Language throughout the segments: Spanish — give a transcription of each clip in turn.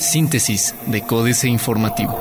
Síntesis de Códice Informativo.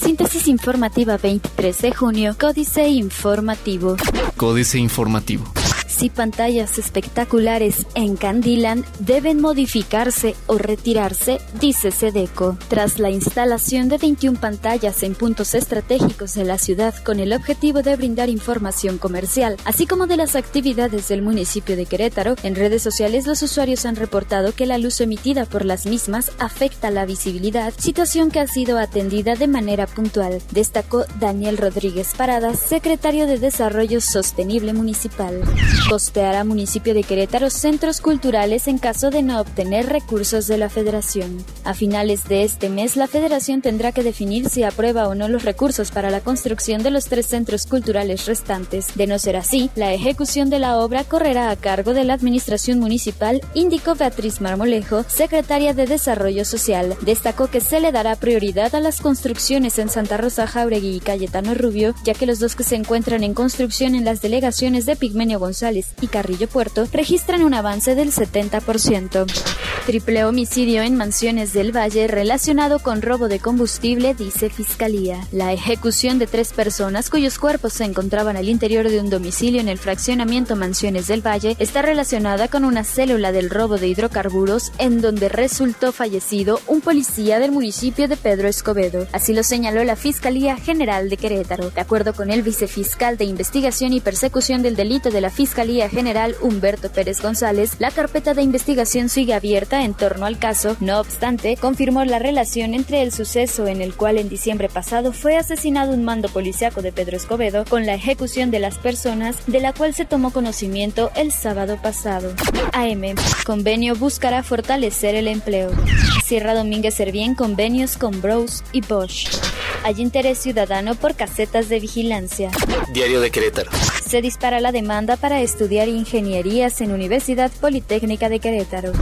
Síntesis informativa 23 de junio, Códice Informativo. Códice Informativo si pantallas espectaculares encandilan, deben modificarse o retirarse, dice Sedeco. Tras la instalación de 21 pantallas en puntos estratégicos de la ciudad con el objetivo de brindar información comercial, así como de las actividades del municipio de Querétaro, en redes sociales los usuarios han reportado que la luz emitida por las mismas afecta la visibilidad, situación que ha sido atendida de manera puntual, destacó Daniel Rodríguez Paradas, secretario de Desarrollo Sostenible Municipal costeará municipio de Querétaro centros culturales en caso de no obtener recursos de la federación. A finales de este mes, la federación tendrá que definir si aprueba o no los recursos para la construcción de los tres centros culturales restantes. De no ser así, la ejecución de la obra correrá a cargo de la administración municipal, indicó Beatriz Marmolejo, secretaria de Desarrollo Social. Destacó que se le dará prioridad a las construcciones en Santa Rosa Jauregui y Cayetano Rubio, ya que los dos que se encuentran en construcción en las delegaciones de Pigmenio González y Carrillo Puerto registran un avance del 70%. Triple homicidio en mansiones del Valle relacionado con robo de combustible, dice Fiscalía. La ejecución de tres personas cuyos cuerpos se encontraban al interior de un domicilio en el fraccionamiento Mansiones del Valle está relacionada con una célula del robo de hidrocarburos en donde resultó fallecido un policía del municipio de Pedro Escobedo. Así lo señaló la Fiscalía General de Querétaro. De acuerdo con el vicefiscal de Investigación y Persecución del Delito de la Fiscalía, General Humberto Pérez González, la carpeta de investigación sigue abierta en torno al caso. No obstante, confirmó la relación entre el suceso en el cual en diciembre pasado fue asesinado un mando policiaco de Pedro Escobedo con la ejecución de las personas de la cual se tomó conocimiento el sábado pasado. AM. Convenio buscará fortalecer el empleo. Sierra Domínguez Servién convenios con Bros y Bosch. Hay interés ciudadano por casetas de vigilancia. Diario de Querétaro. Se dispara la demanda para estudiar ingenierías en Universidad Politécnica de Querétaro.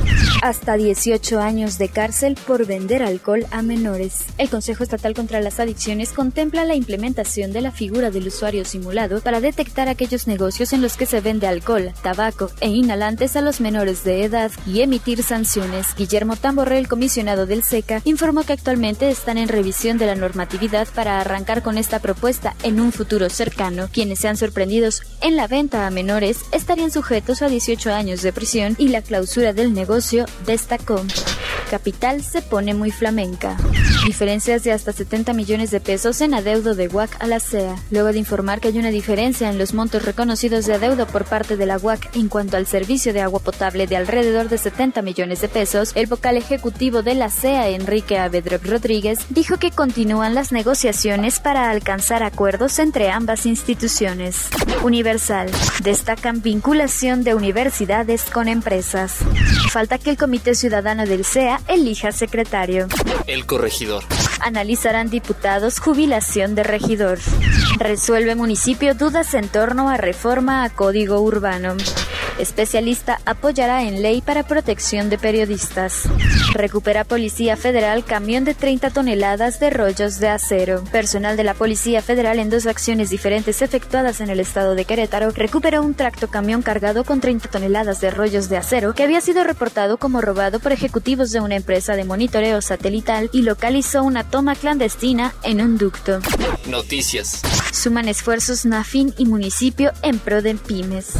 Hasta 18 años de cárcel por vender alcohol a menores. El Consejo Estatal contra las Adicciones contempla la implementación de la figura del usuario simulado para detectar aquellos negocios en los que se vende alcohol, tabaco e inhalantes a los menores de edad y emitir sanciones. Guillermo Tamborrell, comisionado del SECA, informó que actualmente están en revisión de la normatividad para arrancar con esta propuesta en un futuro cercano. Quienes sean en la venta a menores estarían sujetos a 18 años de prisión y la clausura del negocio, destacó. Capital se pone muy flamenca. Diferencias de hasta 70 millones de pesos en adeudo de UAC a la CEA. Luego de informar que hay una diferencia en los montos reconocidos de adeudo por parte de la UAC en cuanto al servicio de agua potable de alrededor de 70 millones de pesos, el vocal ejecutivo de la CEA, Enrique Avedrop Rodríguez, dijo que continúan las negociaciones para alcanzar acuerdos entre ambas instituciones. Universal. Destacan vinculación de universidades con empresas. Falta que el Comité Ciudadano del CEA elija secretario. El corregidor. Analizarán diputados jubilación de regidor. Resuelve municipio dudas en torno a reforma a código urbano. Especialista apoyará en ley para protección de periodistas. Recupera Policía Federal camión de 30 toneladas de rollos de acero. Personal de la Policía Federal en dos acciones diferentes efectuadas en el estado de Querétaro recuperó un tracto camión cargado con 30 toneladas de rollos de acero que había sido reportado como robado por ejecutivos de una empresa de monitoreo satelital y localizó una toma clandestina en un ducto. Noticias. Suman esfuerzos NAFIN y municipio en pro de pymes.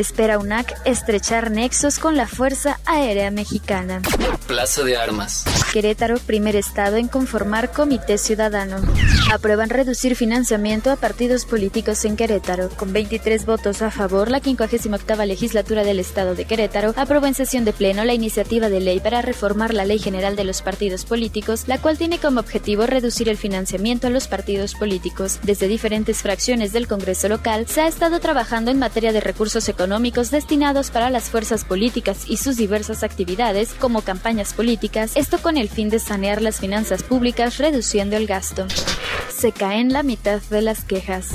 Espera UNAC estrechar nexos con la Fuerza Aérea Mexicana. Plaza de Armas. Querétaro, primer estado en conformar comité ciudadano. Aprueban reducir financiamiento a partidos políticos en Querétaro. Con 23 votos a favor, la 58 legislatura del estado de Querétaro aprobó en sesión de pleno la iniciativa de ley para reformar la Ley General de los Partidos Políticos, la cual tiene como objetivo reducir el financiamiento a los partidos políticos. Desde diferentes fracciones del Congreso local se ha estado trabajando en materia de recursos económicos destinados para las fuerzas políticas y sus diversas actividades, como campañas políticas, esto con el fin de sanear las finanzas públicas reduciendo el gasto. Se caen la mitad de las quejas.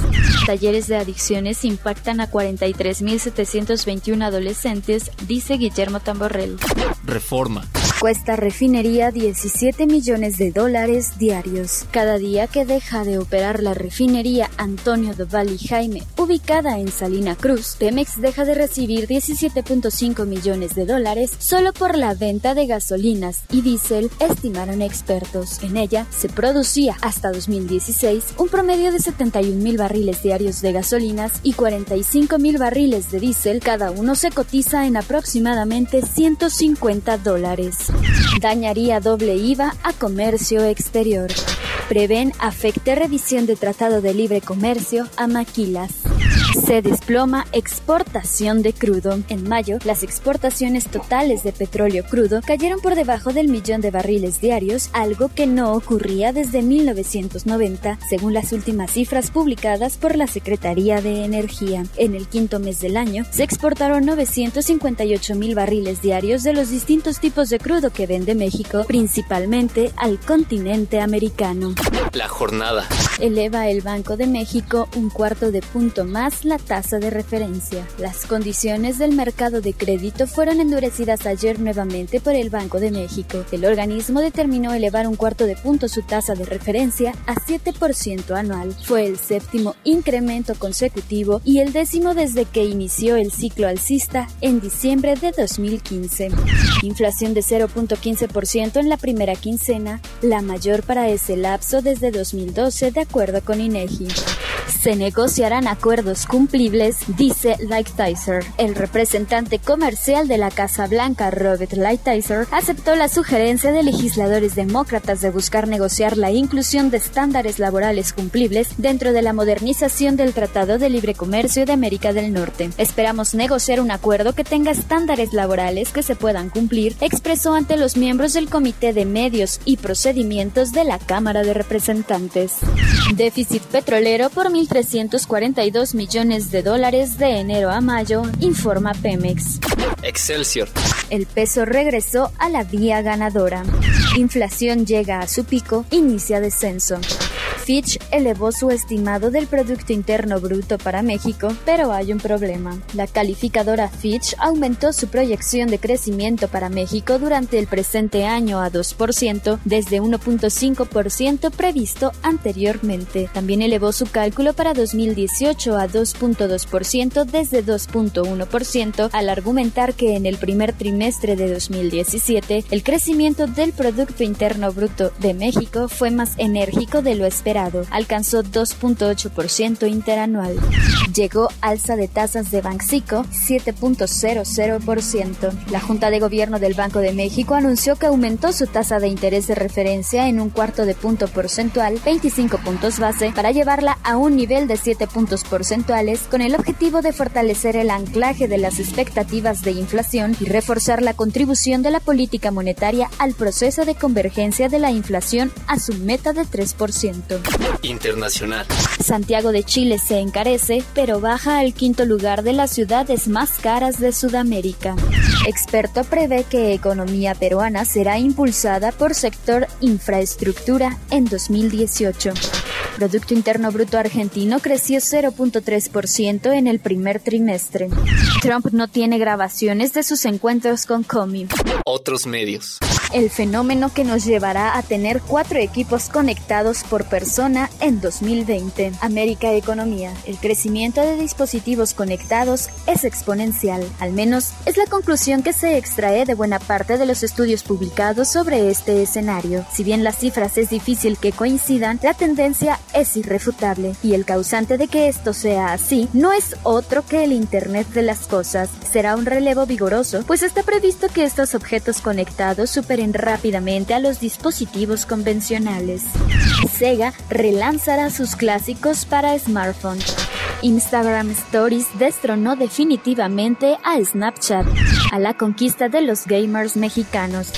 Talleres de adicciones impactan a 43.721 adolescentes, dice Guillermo Tamborrell. Reforma. Cuesta refinería 17 millones de dólares diarios. Cada día que deja de operar la refinería Antonio de Valle Jaime, ubicada en Salina Cruz, Pemex deja de recibir 17.5 millones de dólares solo por la venta de gasolinas y diésel, estimaron expertos. En ella se producía hasta 2016 un promedio de 71 mil barriles diarios de gasolinas y 45 mil barriles de diésel, cada uno se cotiza en aproximadamente 150 dólares. Dañaría doble IVA a comercio exterior. Prevén afecte revisión de Tratado de Libre Comercio a maquilas. Se desploma exportación de crudo. En mayo, las exportaciones totales de petróleo crudo cayeron por debajo del millón de barriles diarios, algo que no ocurría desde 1990, según las últimas cifras publicadas por la Secretaría de Energía. En el quinto mes del año, se exportaron 958 mil barriles diarios de los distintos tipos de crudo que vende México, principalmente al continente americano. La jornada. Eleva el Banco de México un cuarto de punto más la tasa de referencia. Las condiciones del mercado de crédito fueron endurecidas ayer nuevamente por el Banco de México. El organismo determinó elevar un cuarto de punto su tasa de referencia a 7% anual. Fue el séptimo incremento consecutivo y el décimo desde que inició el ciclo alcista en diciembre de 2015. Inflación de 0.15% en la primera quincena, la mayor para ese lapso desde 2012 de acuerdo con INEGI. Se negociarán acuerdos cumplibles, dice Lighthizer. El representante comercial de la Casa Blanca, Robert Lighthizer, aceptó la sugerencia de legisladores demócratas de buscar negociar la inclusión de estándares laborales cumplibles dentro de la modernización del Tratado de Libre Comercio de América del Norte. Esperamos negociar un acuerdo que tenga estándares laborales que se puedan cumplir, expresó ante los miembros del Comité de Medios y Procedimientos de la Cámara de Representantes. Déficit petrolero por 1.342 millones de dólares de enero a mayo, informa Pemex. Excelsior. El peso regresó a la vía ganadora. Inflación llega a su pico, inicia descenso. Fitch elevó su estimado del Producto Interno Bruto para México, pero hay un problema. La calificadora Fitch aumentó su proyección de crecimiento para México durante el presente año a 2%, desde 1.5% previsto anteriormente. También elevó su cálculo para 2018 a 2.2% desde 2.1%, al argumentar que en el primer trimestre de 2017 el crecimiento del Producto Interno Bruto de México fue más enérgico de lo esperado alcanzó 2.8% interanual. Llegó alza de tasas de Banxico 7.00%. La Junta de Gobierno del Banco de México anunció que aumentó su tasa de interés de referencia en un cuarto de punto porcentual, 25 puntos base, para llevarla a un nivel de 7 puntos porcentuales con el objetivo de fortalecer el anclaje de las expectativas de inflación y reforzar la contribución de la política monetaria al proceso de convergencia de la inflación a su meta de 3%. Internacional. Santiago de Chile se encarece, pero baja al quinto lugar de las ciudades más caras de Sudamérica. Experto prevé que economía peruana será impulsada por sector infraestructura en 2018. Producto Interno Bruto argentino creció 0.3% en el primer trimestre. Trump no tiene grabaciones de sus encuentros con Comey. Otros medios. El fenómeno que nos llevará a tener cuatro equipos conectados por persona en 2020. América Economía. El crecimiento de dispositivos conectados es exponencial. Al menos es la conclusión que se extrae de buena parte de los estudios publicados sobre este escenario. Si bien las cifras es difícil que coincidan, la tendencia es irrefutable. Y el causante de que esto sea así no es otro que el Internet de las Cosas. Será un relevo vigoroso, pues está previsto que estos objetos conectados superen rápidamente a los dispositivos convencionales. Sega relanzará sus clásicos para smartphone. Instagram Stories destronó definitivamente a Snapchat, a la conquista de los gamers mexicanos.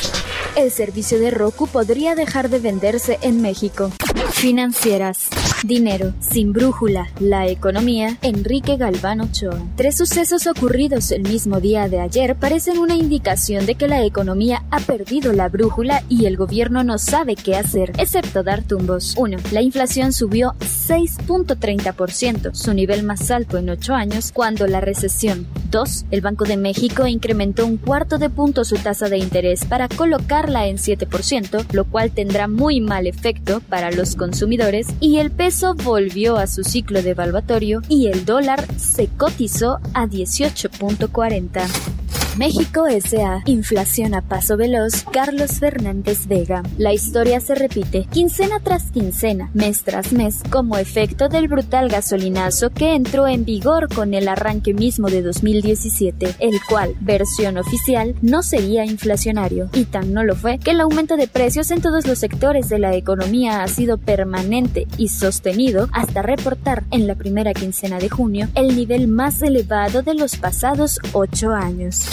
El servicio de Roku podría dejar de venderse en México. Financieras. Dinero, sin brújula, la economía, Enrique Galván Ochoa. Tres sucesos ocurridos el mismo día de ayer parecen una indicación de que la economía ha perdido la brújula y el gobierno no sabe qué hacer, excepto dar tumbos. 1. La inflación subió 6.30%, su nivel más alto en ocho años, cuando la recesión. 2. El Banco de México incrementó un cuarto de punto su tasa de interés para colocarla en 7%, lo cual tendrá muy mal efecto para los consumidores y el peso volvió a su ciclo devaluatorio y el dólar se cotizó a 18.40. México S.A. Inflación a paso veloz. Carlos Fernández Vega. La historia se repite, quincena tras quincena, mes tras mes, como efecto del brutal gasolinazo que entró en vigor con el arranque mismo de 2017, el cual, versión oficial, no sería inflacionario. Y tan no lo fue que el aumento de precios en todos los sectores de la economía ha sido permanente y sostenido hasta reportar en la primera quincena de junio el nivel más elevado de los pasados ocho años.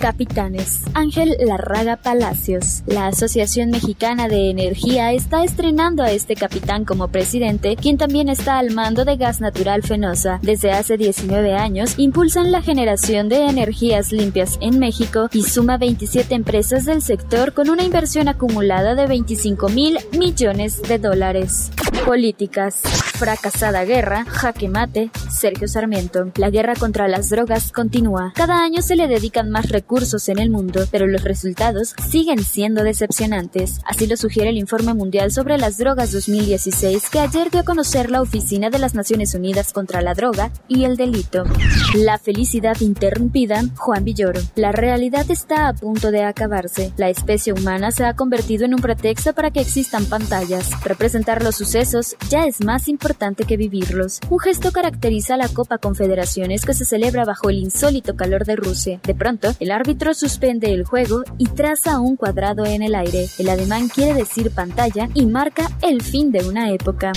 Capitanes. Ángel Larraga Palacios. La Asociación Mexicana de Energía está estrenando a este capitán como presidente, quien también está al mando de gas natural Fenosa. Desde hace 19 años impulsan la generación de energías limpias en México y suma 27 empresas del sector con una inversión acumulada de 25 mil millones de dólares. Políticas. Fracasada guerra, jaque mate, Sergio Sarmiento. La guerra contra las drogas continúa. Cada año se le dedican más recursos en el mundo, pero los resultados siguen siendo decepcionantes. Así lo sugiere el Informe Mundial sobre las Drogas 2016 que ayer dio a conocer la Oficina de las Naciones Unidas contra la Droga y el Delito. La felicidad interrumpida, Juan Villoro. La realidad está a punto de acabarse. La especie humana se ha convertido en un pretexto para que existan pantallas. Representar los sucesos ya es más importante que vivirlos. Un gesto caracteriza la Copa Confederaciones que se celebra bajo el insólito calor de Rusia. De pronto, el árbitro suspende el juego y traza un cuadrado en el aire. El ademán quiere decir pantalla y marca el fin de una época.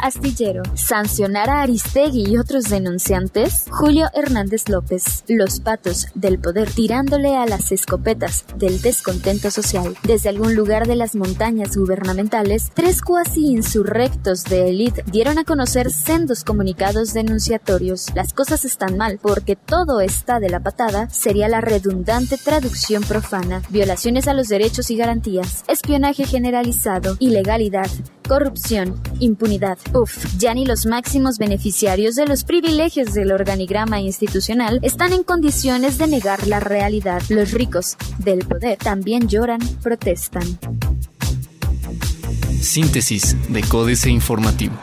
Astillero. Sancionar a Aristegui y otros denunciantes. Julio Hernández López. Los patos del poder tirándole a las escopetas del descontento social. Desde algún lugar de las montañas gubernamentales, tres cuasi insurrectos de élite dieron a conocer sendos comunicados denunciatorios. Las cosas están mal porque todo está de la patada sería la redundante traducción profana. Violaciones a los derechos y garantías, espionaje generalizado, ilegalidad, corrupción, impunidad. Uf, ya ni los máximos beneficiarios de los privilegios del organigrama institucional están en condiciones de negar la realidad. Los ricos del poder también lloran, protestan. Síntesis de Códice Informativo.